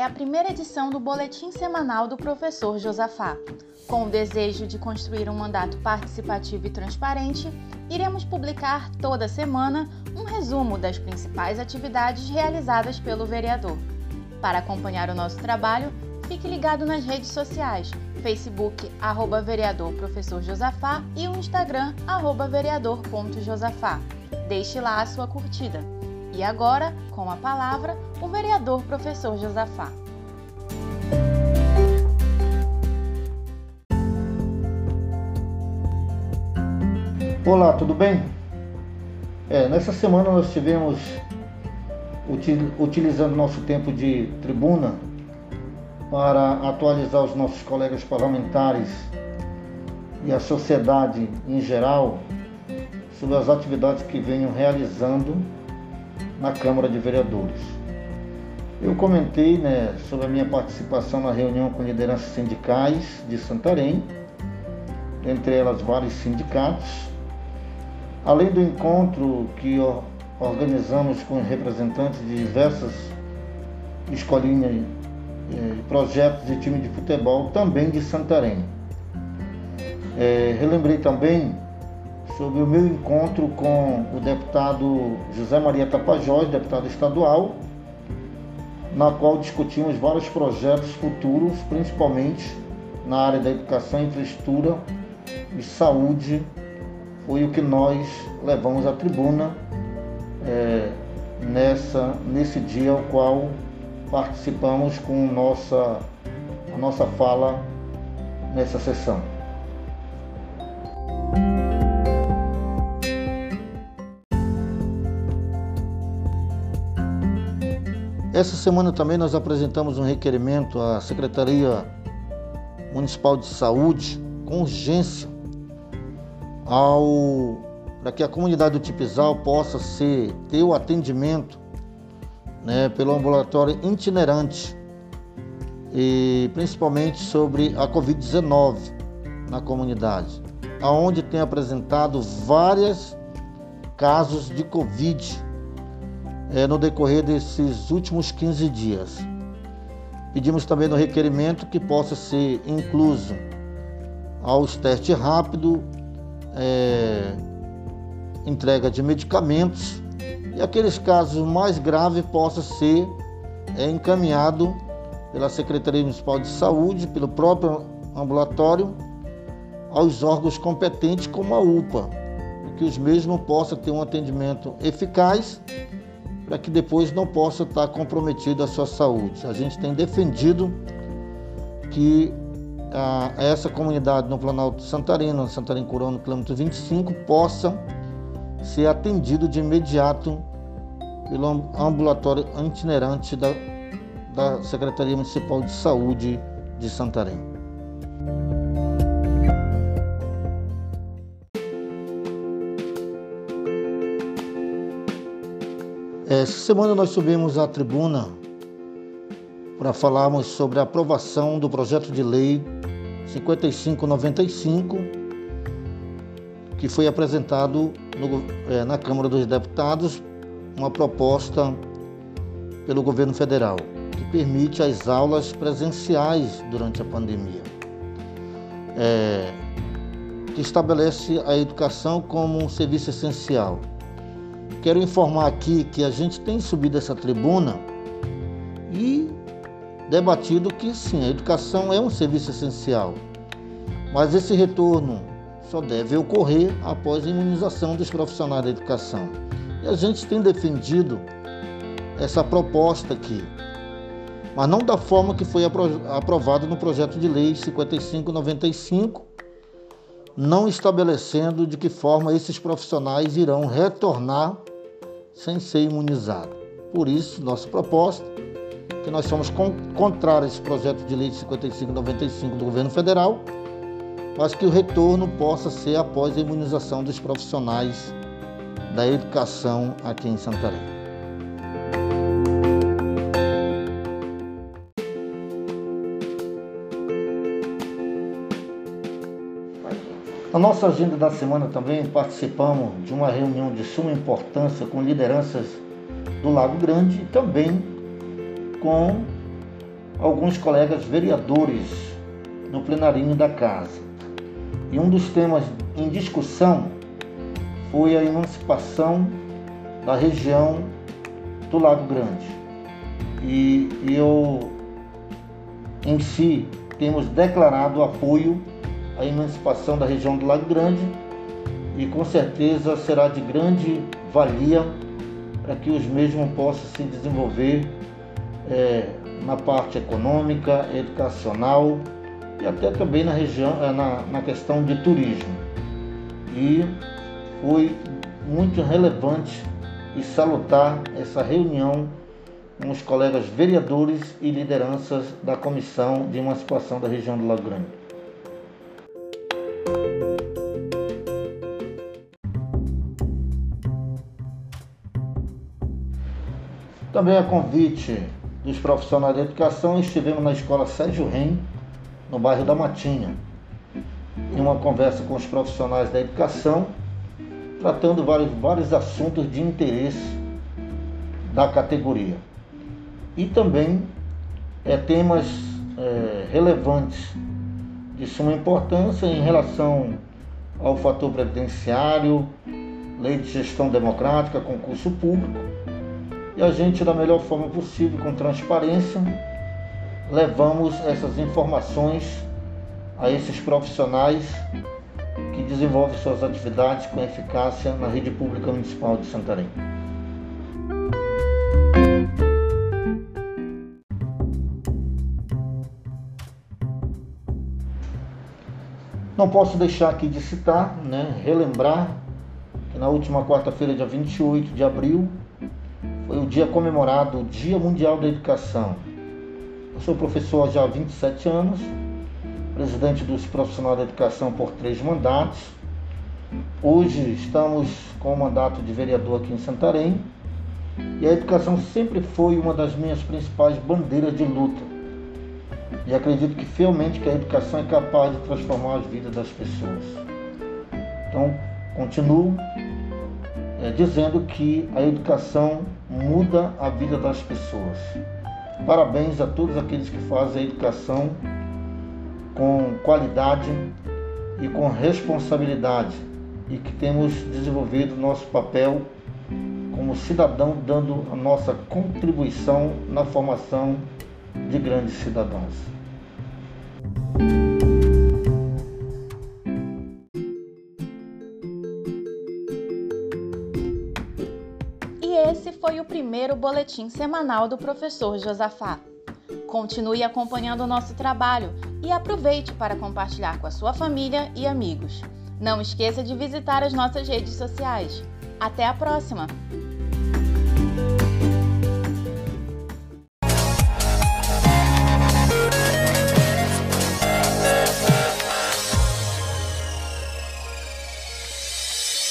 é a primeira edição do Boletim Semanal do Professor Josafá. Com o desejo de construir um mandato participativo e transparente, iremos publicar toda semana um resumo das principais atividades realizadas pelo vereador. Para acompanhar o nosso trabalho, fique ligado nas redes sociais, Facebook, arroba vereador professor Josafá e o Instagram, arroba vereador.josafá. Deixe lá a sua curtida. E agora, com a palavra, o vereador professor Josafá. Olá, tudo bem? É, nessa semana nós tivemos, util, utilizando nosso tempo de tribuna, para atualizar os nossos colegas parlamentares e a sociedade em geral sobre as atividades que venham realizando na Câmara de Vereadores. Eu comentei né, sobre a minha participação na reunião com lideranças sindicais de Santarém, entre elas vários sindicatos, além do encontro que organizamos com representantes de diversas escolinhas, eh, projetos de time de futebol também de Santarém. É, relembrei também sobre o meu encontro com o deputado José Maria Tapajós, deputado estadual, na qual discutimos vários projetos futuros, principalmente na área da educação, infraestrutura e saúde. Foi o que nós levamos à tribuna é, nessa, nesse dia ao qual participamos com nossa, a nossa fala nessa sessão. Essa semana também nós apresentamos um requerimento à Secretaria Municipal de Saúde com urgência ao para que a comunidade do Tipizal possa ser, ter o atendimento né, pelo ambulatório itinerante e principalmente sobre a Covid-19 na comunidade, aonde tem apresentado vários casos de Covid é, no decorrer desses últimos 15 dias. Pedimos também no requerimento que possa ser incluso aos testes rápidos, é, entrega de medicamentos e aqueles casos mais graves possa ser é, encaminhado pela Secretaria Municipal de Saúde, pelo próprio ambulatório, aos órgãos competentes como a UPA, que os mesmos possam ter um atendimento eficaz para que depois não possa estar comprometido a sua saúde. A gente tem defendido que a, essa comunidade no Planalto Santarino, no Santarém Curão, no quilômetro 25, possa ser atendido de imediato pelo ambulatório itinerante da, da Secretaria Municipal de Saúde de Santarém. Essa semana nós subimos à tribuna para falarmos sobre a aprovação do projeto de lei 5595, que foi apresentado no, é, na Câmara dos Deputados, uma proposta pelo governo federal, que permite as aulas presenciais durante a pandemia, é, que estabelece a educação como um serviço essencial Quero informar aqui que a gente tem subido essa tribuna e debatido que sim, a educação é um serviço essencial, mas esse retorno só deve ocorrer após a imunização dos profissionais da educação. E a gente tem defendido essa proposta aqui, mas não da forma que foi aprovada no projeto de lei 5595, não estabelecendo de que forma esses profissionais irão retornar sem ser imunizado. Por isso, nossa proposta, que nós somos contrários a esse projeto de lei de 5595 do governo federal, mas que o retorno possa ser após a imunização dos profissionais da educação aqui em Santarém. Nossa agenda da semana também participamos de uma reunião de suma importância com lideranças do Lago Grande e também com alguns colegas vereadores no plenarinho da casa. E um dos temas em discussão foi a emancipação da região do Lago Grande. E, e eu, em si, temos declarado apoio à emancipação da região do Lago Grande e com certeza será de grande valia para que os mesmos possam se desenvolver é, na parte econômica, educacional e até também na região, é, na, na questão de turismo. E foi muito relevante e salutar essa reunião com os colegas vereadores e lideranças da Comissão de Emancipação da região do Lago Grande. Também a convite dos profissionais da educação, estivemos na escola Sérgio Ren, no bairro da Matinha, em uma conversa com os profissionais da educação, tratando vários, vários assuntos de interesse da categoria. E também é, temas é, relevantes de suma importância em relação ao fator previdenciário, lei de gestão democrática, concurso público e a gente, da melhor forma possível, com transparência, levamos essas informações a esses profissionais que desenvolvem suas atividades com eficácia na rede pública municipal de Santarém. Não posso deixar aqui de citar, né, relembrar que na última quarta-feira, dia 28 de abril, dia comemorado, o Dia Mundial da Educação. Eu sou professor já há 27 anos, presidente dos profissionais da educação por três mandatos. Hoje estamos com o mandato de vereador aqui em Santarém e a educação sempre foi uma das minhas principais bandeiras de luta. E acredito que fielmente que a educação é capaz de transformar as vidas das pessoas. Então, continuo é, dizendo que a educação muda a vida das pessoas. Parabéns a todos aqueles que fazem a educação com qualidade e com responsabilidade e que temos desenvolvido nosso papel como cidadão, dando a nossa contribuição na formação de grandes cidadãos. Esse foi o primeiro boletim semanal do professor Josafá. Continue acompanhando o nosso trabalho e aproveite para compartilhar com a sua família e amigos. Não esqueça de visitar as nossas redes sociais. Até a próxima!